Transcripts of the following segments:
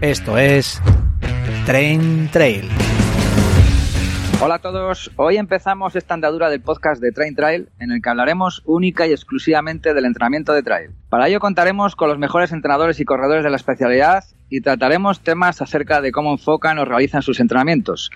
Esto es Train Trail. Hola a todos, hoy empezamos esta andadura del podcast de Train Trail en el que hablaremos única y exclusivamente del entrenamiento de trail. Para ello contaremos con los mejores entrenadores y corredores de la especialidad y trataremos temas acerca de cómo enfocan o realizan sus entrenamientos.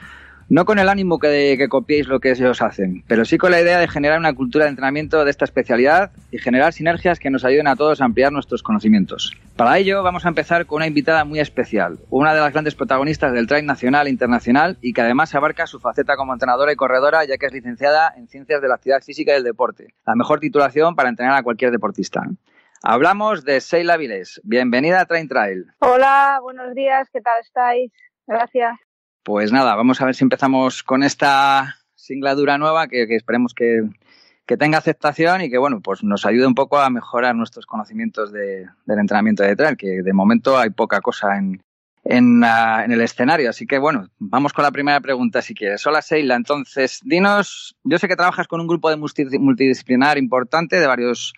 No con el ánimo que, que copiéis lo que ellos hacen, pero sí con la idea de generar una cultura de entrenamiento de esta especialidad y generar sinergias que nos ayuden a todos a ampliar nuestros conocimientos. Para ello vamos a empezar con una invitada muy especial, una de las grandes protagonistas del trail nacional e internacional y que además abarca su faceta como entrenadora y corredora ya que es licenciada en Ciencias de la Actividad Física y del Deporte, la mejor titulación para entrenar a cualquier deportista. Hablamos de Seila Viles. Bienvenida a Train Trail. Hola, buenos días, ¿qué tal estáis? Gracias. Pues nada, vamos a ver si empezamos con esta singladura nueva que, esperemos que, que, tenga aceptación y que bueno, pues nos ayude un poco a mejorar nuestros conocimientos de, del entrenamiento de trail, que de momento hay poca cosa en, en, uh, en, el escenario. Así que bueno, vamos con la primera pregunta si quieres. Hola Seila, entonces dinos, yo sé que trabajas con un grupo de multidisciplinar importante de varios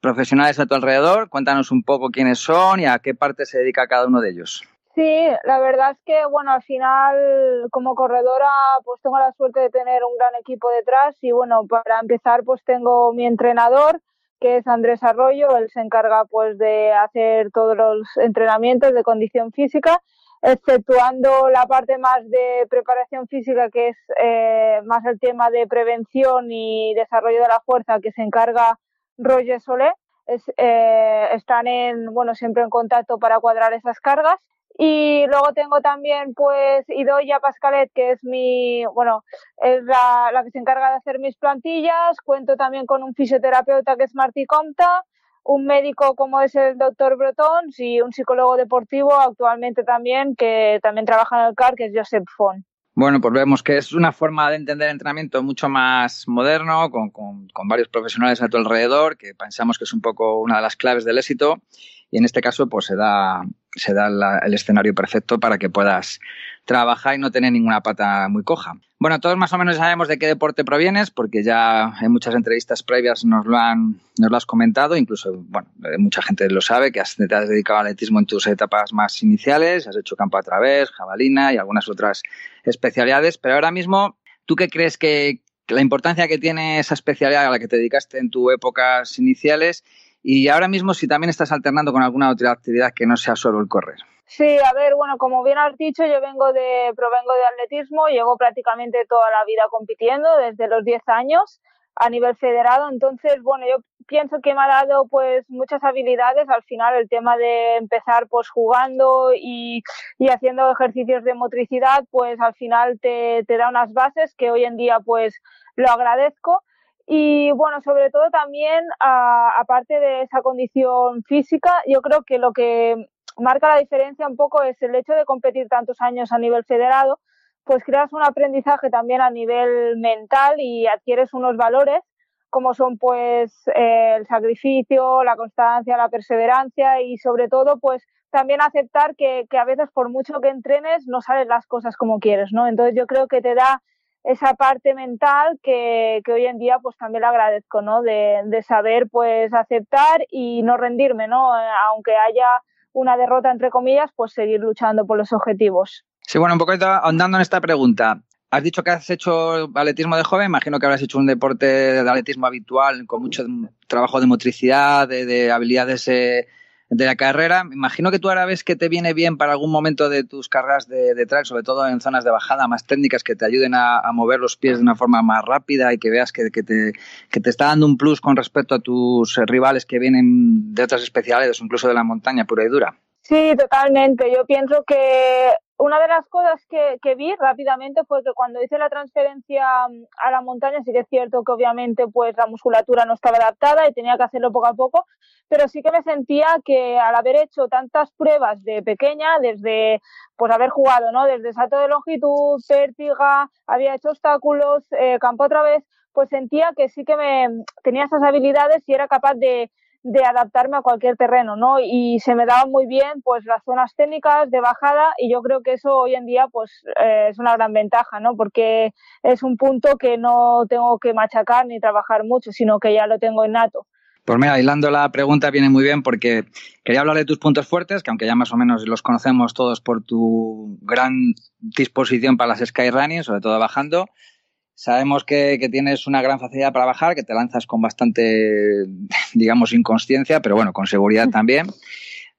profesionales a tu alrededor. Cuéntanos un poco quiénes son y a qué parte se dedica cada uno de ellos. Sí, la verdad es que, bueno, al final, como corredora, pues tengo la suerte de tener un gran equipo detrás y, bueno, para empezar, pues tengo mi entrenador, que es Andrés Arroyo, él se encarga, pues, de hacer todos los entrenamientos de condición física, exceptuando la parte más de preparación física, que es eh, más el tema de prevención y desarrollo de la fuerza, que se encarga Roger Solé. Es, eh, están en, bueno, siempre en contacto para cuadrar esas cargas y luego tengo también, pues, Idoya Pascalet, que es mi, bueno, es la, la, que se encarga de hacer mis plantillas. Cuento también con un fisioterapeuta que es Martí Comta, un médico como es el doctor Breton y un psicólogo deportivo actualmente también, que también trabaja en el CAR, que es Josep Font. Bueno, pues vemos que es una forma de entender el entrenamiento mucho más moderno, con, con, con varios profesionales a tu alrededor, que pensamos que es un poco una de las claves del éxito y en este caso pues se da, se da el escenario perfecto para que puedas trabajar y no tener ninguna pata muy coja. Bueno, todos más o menos sabemos de qué deporte provienes, porque ya en muchas entrevistas previas nos lo han, nos has comentado, incluso, bueno, mucha gente lo sabe, que has, te has dedicado al atletismo en tus etapas más iniciales, has hecho campo a través, jabalina y algunas otras especialidades, pero ahora mismo, ¿tú qué crees que la importancia que tiene esa especialidad a la que te dedicaste en tus épocas iniciales y ahora mismo si también estás alternando con alguna otra actividad que no sea solo el correr. Sí, a ver, bueno, como bien has dicho, yo vengo de, provengo de atletismo, llevo prácticamente toda la vida compitiendo, desde los 10 años a nivel federado, entonces, bueno, yo pienso que me ha dado pues muchas habilidades, al final el tema de empezar pues jugando y, y haciendo ejercicios de motricidad, pues al final te, te da unas bases que hoy en día pues lo agradezco y bueno, sobre todo también, a, aparte de esa condición física, yo creo que lo que marca la diferencia un poco es el hecho de competir tantos años a nivel federado, pues creas un aprendizaje también a nivel mental y adquieres unos valores como son pues el sacrificio, la constancia, la perseverancia y sobre todo pues también aceptar que, que a veces por mucho que entrenes no salen las cosas como quieres, ¿no? Entonces yo creo que te da esa parte mental que, que, hoy en día pues también le agradezco, ¿no? De, de, saber pues aceptar y no rendirme, ¿no? Aunque haya una derrota entre comillas, pues seguir luchando por los objetivos. Sí, bueno, un poquito ahondando en esta pregunta. Has dicho que has hecho atletismo de joven, imagino que habrás hecho un deporte de atletismo habitual con mucho trabajo de motricidad, de, de habilidades eh, de la carrera. Me imagino que tú ahora ves que te viene bien para algún momento de tus carreras de, trail, sobre todo en zonas de bajada más técnicas que te ayuden a, mover los pies de una forma más rápida y que veas que, te, que te está dando un plus con respecto a tus rivales que vienen de otras especialidades incluso de la montaña pura y dura. Sí, totalmente. Yo pienso que una de las cosas que, que, vi rápidamente fue que cuando hice la transferencia mm, a la montaña, sí que es cierto que obviamente pues la musculatura no estaba adaptada y tenía que hacerlo poco a poco, pero sí que me sentía que al haber hecho tantas pruebas de pequeña, desde pues haber jugado, ¿no? Desde salto de longitud, pértiga, había hecho obstáculos, eh, campo otra vez, pues sentía que sí que me tenía esas habilidades y era capaz de, de adaptarme a cualquier terreno, ¿no? Y se me daban muy bien, pues, las zonas técnicas de bajada y yo creo que eso hoy en día, pues, eh, es una gran ventaja, ¿no? Porque es un punto que no tengo que machacar ni trabajar mucho, sino que ya lo tengo innato. Pues mira, hilando la pregunta viene muy bien porque quería hablar de tus puntos fuertes, que aunque ya más o menos los conocemos todos por tu gran disposición para las skyrunning, sobre todo bajando, Sabemos que, tienes una gran facilidad para bajar, que te lanzas con bastante, digamos, inconsciencia, pero bueno, con seguridad también.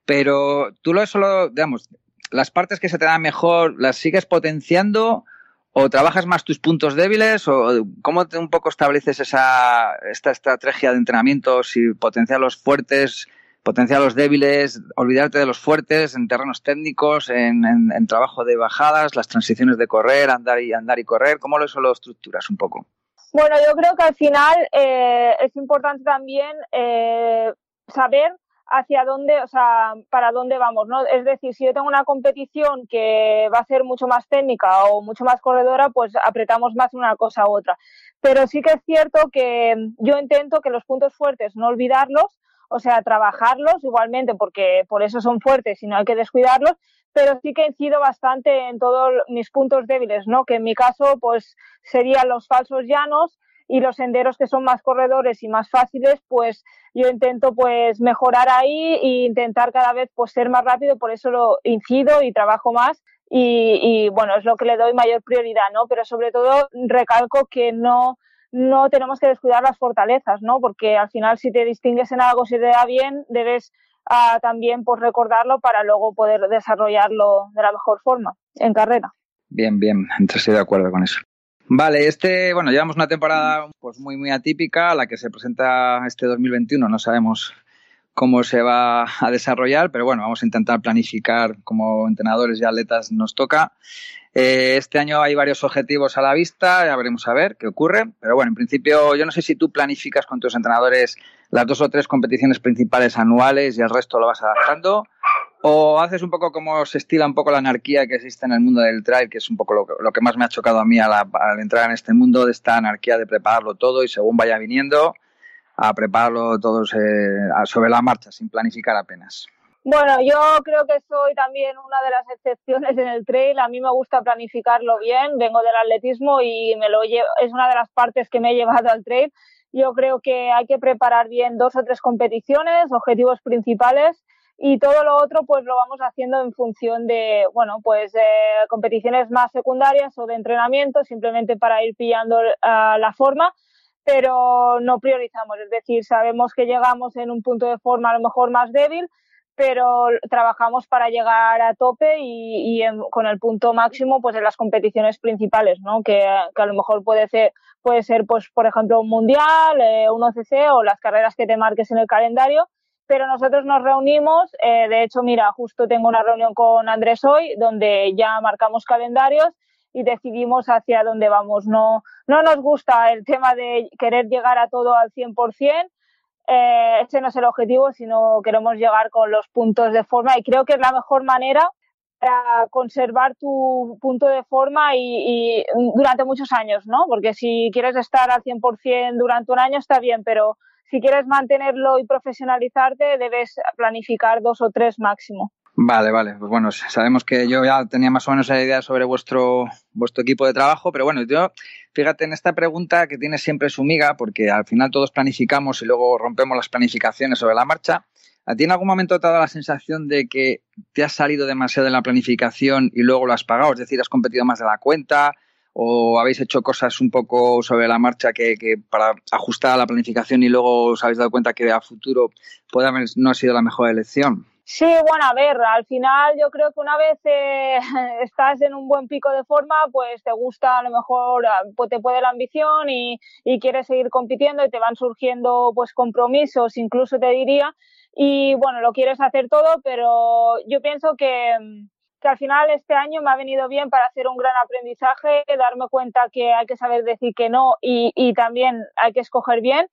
Pero tú lo solo, digamos, las partes que se te dan mejor, ¿las sigues potenciando o trabajas más tus puntos débiles o cómo te un poco estableces esa esta estrategia de entrenamiento si potencias los fuertes potenciar los débiles, olvidarte de los fuertes en terrenos técnicos, en, trabajo de bajadas, las transiciones de correr, andar y andar y correr. ¿Cómo lo, lo estructuras un poco? Bueno, yo creo que al final eh, es importante también eh, saber hacia dónde, o sea, para dónde vamos, ¿no? Es decir, si yo tengo una competición que va a ser mucho más técnica o mucho más corredora, pues apretamos más una cosa u otra. Pero sí que es cierto que yo intento que los puntos fuertes no olvidarlos, o sea, trabajarlos igualmente porque por eso son fuertes y no hay que descuidarlos, pero sí que incido bastante en todos mis puntos débiles, ¿no? Que en mi caso, pues serían los falsos llanos y los senderos que son más corredores y más fáciles, pues yo intento pues mejorar ahí e intentar cada vez pues ser más rápido, por eso lo incido y trabajo más y, y bueno, es lo que le doy mayor prioridad, ¿no? Pero sobre todo recalco que no no tenemos que descuidar las fortalezas, ¿no? Porque al final si te distingues en algo, si te da bien, debes ah, también pues, recordarlo para luego poder desarrollarlo de la mejor forma en carrera. Bien, bien, estoy de acuerdo con eso. Vale, este, bueno, llevamos una temporada pues muy muy atípica, la que se presenta este 2021, no sabemos cómo se va a desarrollar, pero bueno, vamos a intentar planificar como entrenadores y atletas nos toca. Eh, este año hay varios objetivos a la vista, ya veremos a ver qué ocurre. Pero bueno, en principio yo no sé si tú planificas con tus entrenadores las dos o tres competiciones principales anuales y el resto lo vas adaptando. ¿O haces un poco como se estila un poco la anarquía que existe en el mundo del trail, que es un poco lo que, más me ha chocado a mí al, entrar en este mundo, de esta anarquía de prepararlo todo y según vaya viniendo, a prepararlo todo sobre la marcha, sin planificar apenas? Bueno, yo creo que soy también una de las excepciones en el trail. A mí me gusta planificarlo bien. Vengo del atletismo y me lo es una de las partes que me he llevado al trail. Yo creo que hay que preparar bien dos o tres competiciones, objetivos principales y todo lo otro pues lo vamos haciendo en función de, bueno, pues competiciones más secundarias o de entrenamiento, simplemente para ir pillando ah, la forma pero no priorizamos, es decir, sabemos que llegamos en un punto de forma a lo mejor más débil pero trabajamos para llegar a tope y, y con el punto máximo pues en las competiciones principales, ¿no? Que, que, a lo mejor puede ser, puede ser pues por ejemplo un mundial, eh, un OCC o las carreras que te marques en el calendario, pero nosotros nos reunimos, eh, de hecho mira, justo tengo una reunión con Andrés hoy donde ya marcamos calendarios y decidimos hacia dónde vamos. No, no nos gusta el tema de querer llegar a todo al 100%, eh, ese no es el objetivo, sino queremos llegar con los puntos de forma y creo que es la mejor manera para conservar tu punto de forma y, y, durante muchos años, ¿no? Porque si quieres estar al 100% durante un año está bien, pero si quieres mantenerlo y profesionalizarte debes planificar dos o tres máximo. Vale, vale. Pues bueno, sabemos que yo ya tenía más o menos la idea sobre vuestro, vuestro equipo de trabajo, pero bueno, yo, fíjate en esta pregunta que tiene siempre su miga, porque al final todos planificamos y luego rompemos las planificaciones sobre la marcha. ¿A ti en algún momento te ha dado la sensación de que te has salido demasiado en la planificación y luego lo has pagado? Es decir, has competido más de la cuenta o habéis hecho cosas un poco sobre la marcha que, que para ajustar a la planificación y luego os habéis dado cuenta que a futuro puede haber no ha sido la mejor elección? Sí, bueno, a ver, al final yo creo que una vez eh, estás en un buen pico de forma, pues te gusta a lo mejor, ah, pues te puede la ambición y, y quieres seguir compitiendo y te van surgiendo pues compromisos, incluso te diría, y bueno, lo quieres hacer todo, pero yo pienso que, que al final este año me ha venido bien para hacer un gran aprendizaje, darme cuenta que hay que saber decir que no y también hay que escoger bien.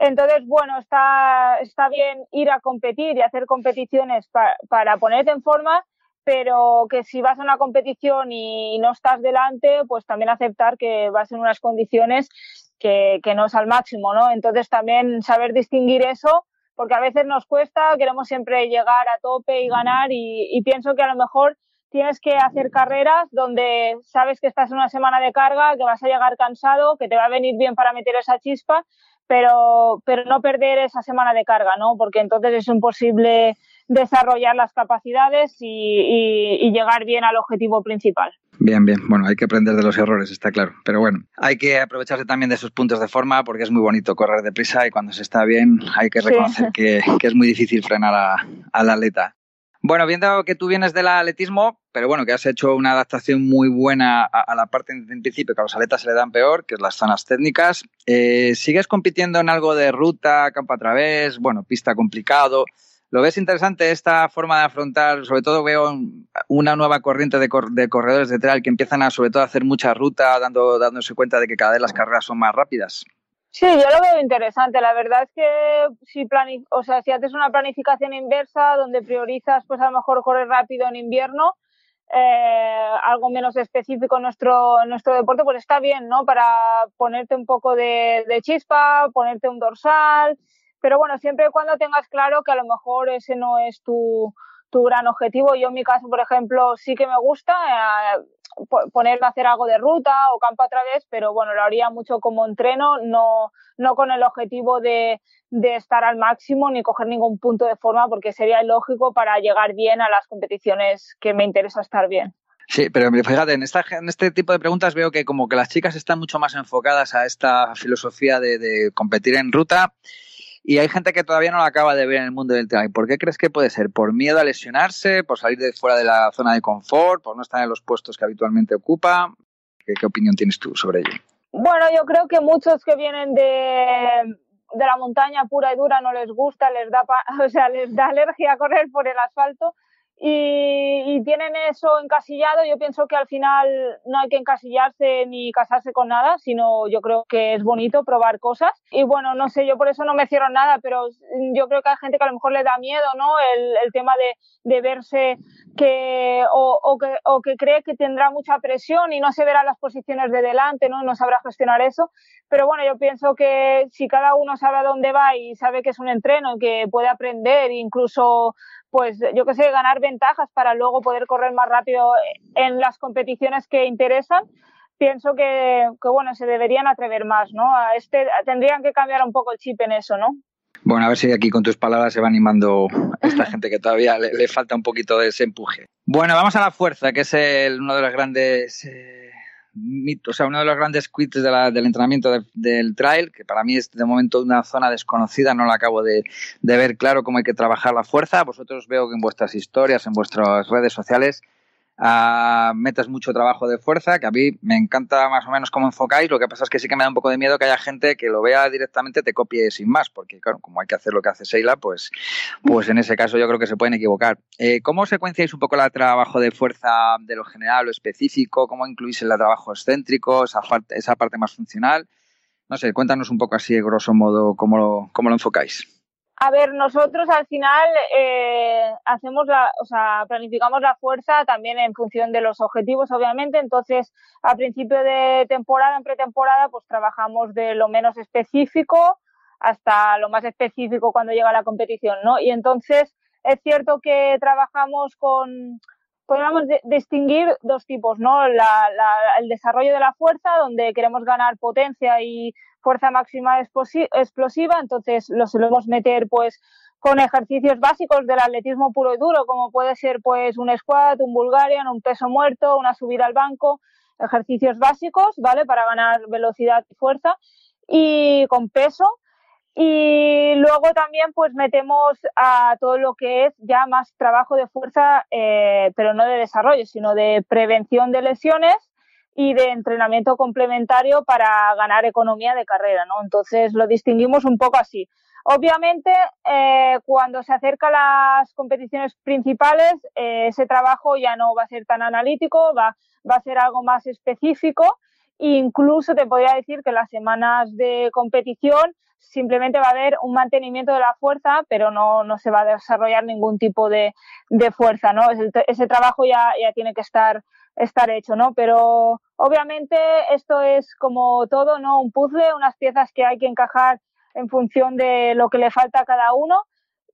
Entonces, bueno, está, está bien ir a competir y hacer competiciones para ponerte en forma, pero que si vas a una competición y no estás delante, pues también aceptar que vas en unas condiciones que, que no es al máximo, ¿no? Entonces también saber distinguir eso porque a veces nos cuesta, queremos siempre llegar a tope y ganar y, y, pienso que a lo mejor tienes que hacer carreras donde sabes que estás en una semana de carga, que vas a llegar cansado, que te va a venir bien para meter esa chispa, pero, pero no perder esa semana de carga, ¿no? Porque entonces es imposible desarrollar las capacidades y, y, y llegar bien al objetivo principal. Bien, bien. Bueno, hay que aprender de los errores, está claro. Pero bueno, hay que aprovecharse también de esos puntos de forma porque es muy bonito correr deprisa y cuando se está bien hay que reconocer sí. que, que, es muy difícil frenar a, al atleta. Bueno, viendo que tú vienes del atletismo, pero bueno, que has hecho una adaptación muy buena a, la parte en, en, principio que a los atletas se le dan peor, que es las zonas técnicas. Eh, ¿Sigues compitiendo en algo de ruta, campo a través, bueno, pista complicado? ¿Lo ves interesante esta forma de afrontar? Sobre todo veo una nueva corriente de, cor de corredores de trail que empiezan a, sobre todo, a hacer mucha ruta, dando, dándose cuenta de que cada vez las carreras son más rápidas. Sí, yo lo veo interesante. La verdad es que si, plani o sea, si haces una planificación inversa donde priorizas, pues a lo mejor correr rápido en invierno, eh, algo menos específico en nuestro, en nuestro deporte, pues está bien, ¿no? Para ponerte un poco de, de chispa, ponerte un dorsal, pero bueno, siempre y cuando tengas claro que a lo mejor ese no es tu, tu gran objetivo. Yo en mi caso, por ejemplo, sí que me gusta eh, ponerme a hacer algo de ruta o campo a través, pero bueno, lo haría mucho como entreno, no, no con el objetivo de, de estar al máximo ni coger ningún punto de forma, porque sería ilógico para llegar bien a las competiciones que me interesa estar bien. Sí, pero fíjate, en, esta, en este tipo de preguntas veo que como que las chicas están mucho más enfocadas a esta filosofía de, de competir en ruta y hay gente que todavía no lo acaba de ver en el mundo del trail. ¿Por qué crees que puede ser? ¿Por miedo a lesionarse? ¿Por salir de fuera de la zona de confort? ¿Por no estar en los puestos que habitualmente ocupa? ¿Qué, opinión tienes tú sobre ello? Bueno, yo creo que muchos que vienen de, de la montaña pura y dura no les gusta, les da, o sea, les da alergia a correr por el asfalto y, y, tienen eso encasillado. Yo pienso que al final no hay que encasillarse ni casarse con nada, sino yo creo que es bonito probar cosas. Y bueno, no sé, yo por eso no me cierro nada, pero yo creo que hay gente que a lo mejor le da miedo, ¿no? El, el tema de, de verse que o, o, que o que cree que tendrá mucha presión y no se verá las posiciones de delante, ¿no? No sabrá gestionar eso. Pero bueno, yo pienso que si cada uno sabe a dónde va y sabe que es un entreno, que puede aprender, incluso pues yo que sé, ganar ventajas para luego poder correr más rápido en las competiciones que interesan, pienso que, que bueno, se deberían atrever más, ¿no? A este, tendrían que cambiar un poco el chip en eso, ¿no? Bueno, a ver si aquí con tus palabras se va animando esta gente que todavía le, le, falta un poquito de ese empuje. Bueno, vamos a la fuerza, que es el, uno de los grandes eh, o sea, uno de los grandes quits de la, del entrenamiento de, del trail, que para mí es de momento una zona desconocida, no la acabo de, de ver claro cómo hay que trabajar la fuerza. Vosotros veo que en vuestras historias, en vuestras redes sociales, metes mucho trabajo de fuerza, que a mí me encanta más o menos cómo enfocáis, lo que pasa es que sí que me da un poco de miedo que haya gente que lo vea directamente, te copie sin más, porque claro, como hay que hacer lo que hace Seila, pues, pues en ese caso yo creo que se pueden equivocar. Eh, ¿Cómo secuenciáis un poco el trabajo de fuerza de lo general, lo específico? ¿Cómo incluís el trabajo excéntrico, esa, parte, más funcional? No sé, cuéntanos un poco así, grosso modo, cómo cómo lo enfocáis. A ver, nosotros al final eh, hacemos la, o sea, planificamos la fuerza también en función de los objetivos, obviamente. Entonces, a principio de temporada, en pretemporada, pues trabajamos de lo menos específico hasta lo más específico cuando llega la competición, ¿no? Y entonces es cierto que trabajamos con, podríamos de, distinguir dos tipos, ¿no? La, la, el desarrollo de la fuerza, donde queremos ganar potencia y fuerza máxima explosiva, entonces lo solemos meter pues con ejercicios básicos del atletismo puro y duro, como puede ser pues un squat, un Bulgarian, un peso muerto, una subida al banco, ejercicios básicos, ¿vale? Para ganar velocidad y fuerza y con peso. Y luego también pues metemos a todo lo que es ya más trabajo de fuerza, eh, pero no de desarrollo, sino de prevención de lesiones y de entrenamiento complementario para ganar economía de carrera, ¿no? Entonces lo distinguimos un poco así. Obviamente, eh, cuando se acercan las competiciones principales, eh, ese trabajo ya no va a ser tan analítico, va, va a ser algo más específico. Incluso te podría decir que las semanas de competición simplemente va a haber un mantenimiento de la fuerza, pero no, no se va a desarrollar ningún tipo de, de fuerza, ¿no? Ese, ese trabajo ya, ya tiene que estar, estar hecho, ¿no? Pero obviamente esto es como todo, ¿no? Un puzzle, unas piezas que hay que encajar en función de lo que le falta a cada uno.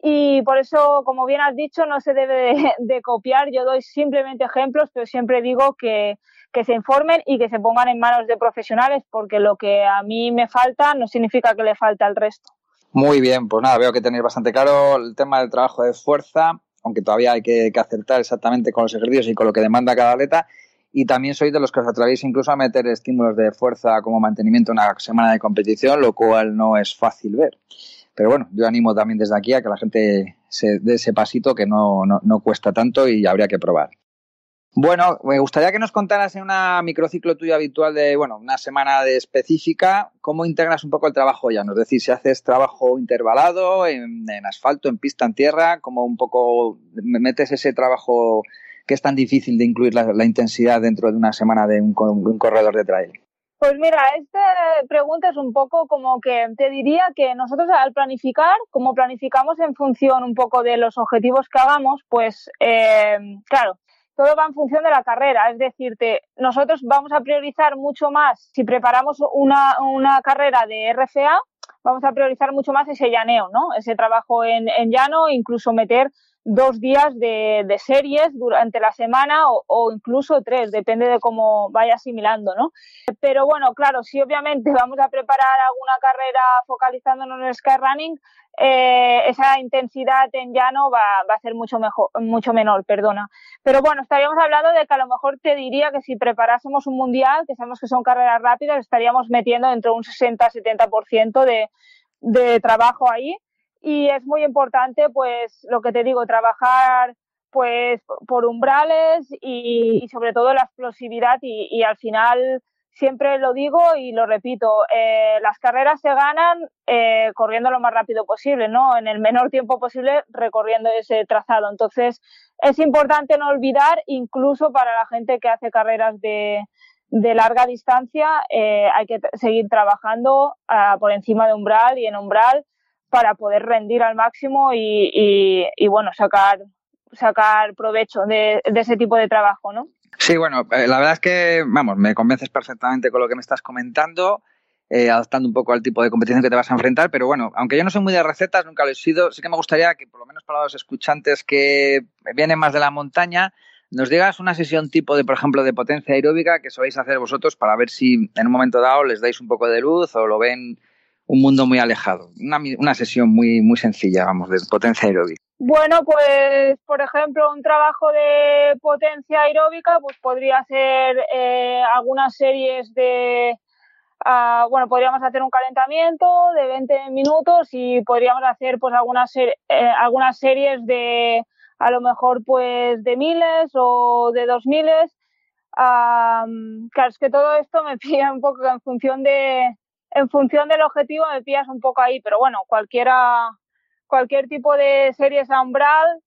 Y por eso, como bien has dicho, no se debe de, copiar. Yo doy simplemente ejemplos, pero siempre digo que, que se informen y que se pongan en manos de profesionales, porque lo que a mí me falta no significa que le falta al resto. Muy bien, pues nada, veo que tenéis bastante claro el tema del trabajo de fuerza, aunque todavía hay que, acertar exactamente con los ejercicios y con lo que demanda cada atleta y también sois de los que os atrevéis incluso a meter estímulos de fuerza como mantenimiento en una semana de competición, lo cual no es fácil ver. Pero bueno, yo animo también desde aquí a que la gente se dé ese pasito que no, no, cuesta tanto y habría que probar. Bueno, me gustaría que nos contaras en una microciclo tuyo habitual de, bueno, una semana de específica, cómo integras un poco el trabajo ya, es decir, si haces trabajo intervalado en, en asfalto, en pista, en tierra, cómo un poco metes ese trabajo que es tan difícil de incluir la, intensidad dentro de una semana de un, corredor de trail? Pues mira, esta pregunta es un poco como que te diría que nosotros al planificar, como planificamos en función un poco de los objetivos que hagamos, pues eh, claro, todo va en función de la carrera. Es decirte, nosotros vamos a priorizar mucho más, si preparamos una, una carrera de RFA, vamos a priorizar mucho más ese llaneo, ¿no? Ese trabajo en, en llano, incluso meter dos días de, de, series durante la semana o, o, incluso tres, depende de cómo vaya asimilando, ¿no? Pero bueno, claro, si obviamente vamos a preparar alguna carrera focalizándonos en el skyrunning, eh, esa intensidad en llano va, va, a ser mucho mejor, mucho menor, perdona. Pero bueno, estaríamos hablando de que a lo mejor te diría que si preparásemos un mundial, que sabemos que son carreras rápidas, estaríamos metiendo entre un 60-70% de, de trabajo ahí y es muy importante, pues, lo que te digo, trabajar pues por umbrales y, y sobre todo la explosividad y, y, al final siempre lo digo y lo repito, eh, las carreras se ganan eh, corriendo lo más rápido posible, ¿no? En el menor tiempo posible recorriendo ese trazado. Entonces, es importante no olvidar, incluso para la gente que hace carreras de, de larga distancia, eh, hay que seguir trabajando uh, por encima de umbral y en umbral para poder rendir al máximo y, y, y bueno, sacar, sacar provecho de, ese tipo de trabajo, ¿no? Sí, bueno, eh, la verdad es que, vamos, me convences perfectamente con lo que me estás comentando. Eh, adaptando un poco al tipo de competición que te vas a enfrentar, pero bueno, aunque yo no soy muy de recetas, nunca lo he sido, sí que me gustaría que por lo menos para los escuchantes que vienen más de la montaña, nos digas una sesión tipo de, por ejemplo, de potencia aeróbica que soléis hacer vosotros para ver si en un momento dado les dais un poco de luz o lo ven un mundo muy alejado. Una, una sesión muy, muy sencilla, vamos, de potencia aeróbica. Bueno, pues por ejemplo, un trabajo de potencia aeróbica, pues podría ser eh, algunas series de, uh, bueno, podríamos hacer un calentamiento de 20 minutos y podríamos hacer pues algunas, ser, eh, algunas series de, a lo mejor pues de miles o de dos miles. Um, claro, es que todo esto me pilla un poco en función de, en función del objetivo me pillas un poco ahí, pero bueno, cualquiera, cualquier tipo de series a umbral,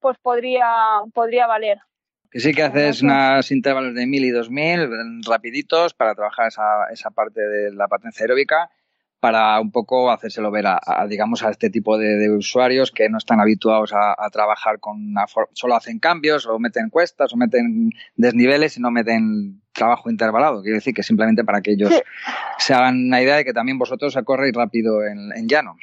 pues podría, podría valer. Que sí que haces unos intervalos de 1000 y 2000 rapiditos para trabajar esa, esa parte de la potencia aeróbica para un poco hacérselo ver a, a digamos a este tipo de, de, usuarios que no están habituados a, a trabajar con una solo hacen cambios o meten cuestas o meten desniveles y no meten trabajo intervalado. Quiero decir que simplemente para que ellos sí. se hagan una idea de que también vosotros corréis rápido en, en llano.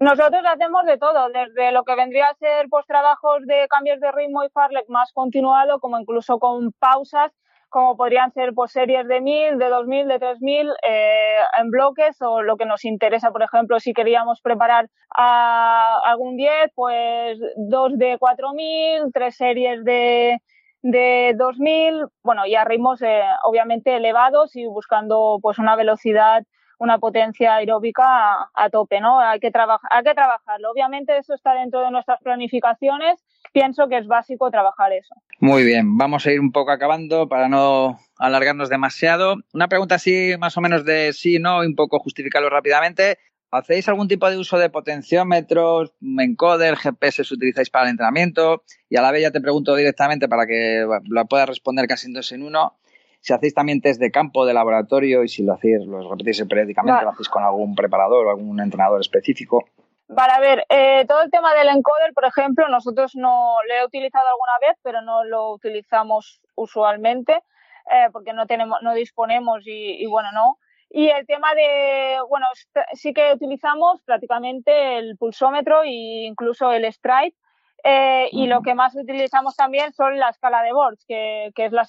Nosotros hacemos de todo, desde lo que vendría a ser pues trabajos de cambios de ritmo y farlek más continuado, como incluso con pausas como podrían ser pues, series de 1000, de 2000, de 3000 eh, en bloques o lo que nos interesa, por ejemplo, si queríamos preparar a algún 10, pues dos de 4000, tres series de, de 2000, bueno, y a ritmos eh, obviamente elevados y buscando pues una velocidad una potencia aeróbica a, tope, ¿no? Hay que, trabajar, hay que trabajarlo. Obviamente eso está dentro de nuestras planificaciones. Pienso que es básico trabajar eso. Muy bien, vamos a ir un poco acabando para no alargarnos demasiado. Una pregunta así, más o menos de sí, no, y un poco justificarlo rápidamente. ¿Hacéis algún tipo de uso de potenciómetros, encoder, GPS utilizáis para el entrenamiento? Y a la vez ya te pregunto directamente para que lo puedas responder casi en dos en uno. Si hacéis también test de campo, de laboratorio y si lo hacéis, lo repetís periódicamente, lo hacéis con algún preparador o algún entrenador específico. Vale, a ver, eh, todo el tema del encoder, por ejemplo, nosotros no lo he utilizado alguna vez, pero no lo utilizamos usualmente eh, porque no tenemos, no disponemos y, bueno, no. Y el tema de, bueno, sí que utilizamos prácticamente el pulsómetro e incluso el stride. Eh, y lo que más utilizamos también son la escala de Borges, que, que es la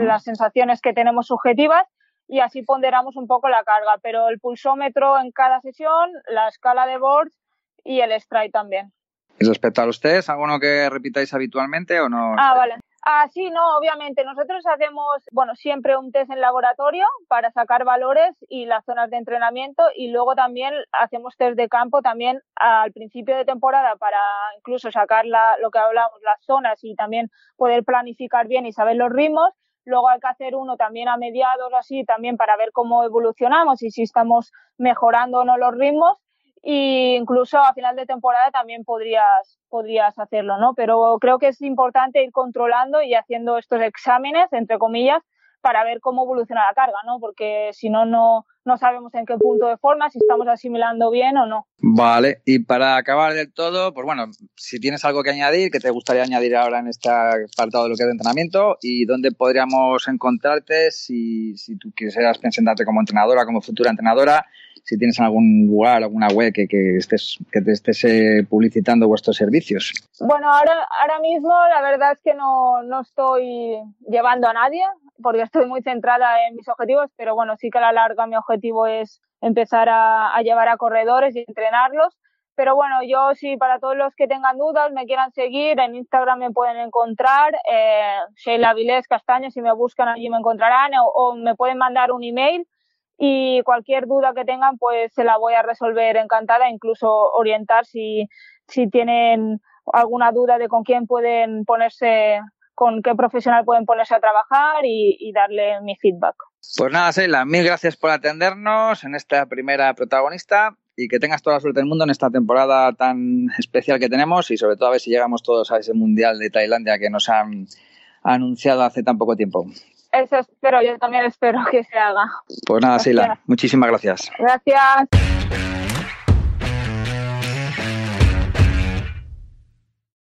las sensaciones que tenemos subjetivas y así ponderamos un poco la carga. Pero el pulsómetro en cada sesión, la escala de Borges y el stride también. ¿Y respecto a los test, alguno que repitáis habitualmente o no? Ah, vale. Ah, sí, no, obviamente. Nosotros hacemos, bueno, siempre un test en laboratorio para sacar valores y las zonas de entrenamiento y luego también hacemos test de campo también al principio de temporada para incluso sacar la, lo que hablamos, las zonas y también poder planificar bien y saber los ritmos. Luego hay que hacer uno también a mediados así, también para ver cómo evolucionamos y si estamos mejorando o no los ritmos y incluso a final de temporada también podrías, podrías hacerlo, ¿no? Pero creo que es importante ir controlando y haciendo estos exámenes, entre comillas, para ver cómo evoluciona la carga, ¿no? Porque si no, no, no sabemos en qué punto de forma, si estamos asimilando bien o no. Vale, y para acabar del todo, pues bueno, si tienes algo que añadir, que te gustaría añadir ahora en este apartado de lo que es de entrenamiento y dónde podríamos encontrarte si, si tú quisieras presentarte como entrenadora, como futura entrenadora si tienes algún lugar, alguna web que, que estés, que te estés eh, publicitando vuestros servicios. Bueno, ahora, ahora mismo la verdad es que no, no estoy llevando a nadie porque estoy muy centrada en mis objetivos, pero bueno, sí que a la larga mi objetivo es empezar a, a llevar a corredores y entrenarlos. Pero bueno, yo sí, para todos los que tengan dudas, me quieran seguir, en Instagram me pueden encontrar, eh, Sheila Vilés Castaño, si me buscan allí me encontrarán, o, o me pueden mandar un email y cualquier duda que tengan pues se la voy a resolver encantada, incluso orientar si, si tienen alguna duda de con quién pueden ponerse, con qué profesional pueden ponerse a trabajar y, darle mi feedback. Pues nada, Seila, mil gracias por atendernos en esta primera protagonista y que tengas toda la suerte del mundo en esta temporada tan especial que tenemos y sobre todo a ver si llegamos todos a ese Mundial de Tailandia que nos han anunciado hace tan poco tiempo. Eso espero, yo también espero que se haga. Pues nada, Sila, muchísimas gracias. Gracias.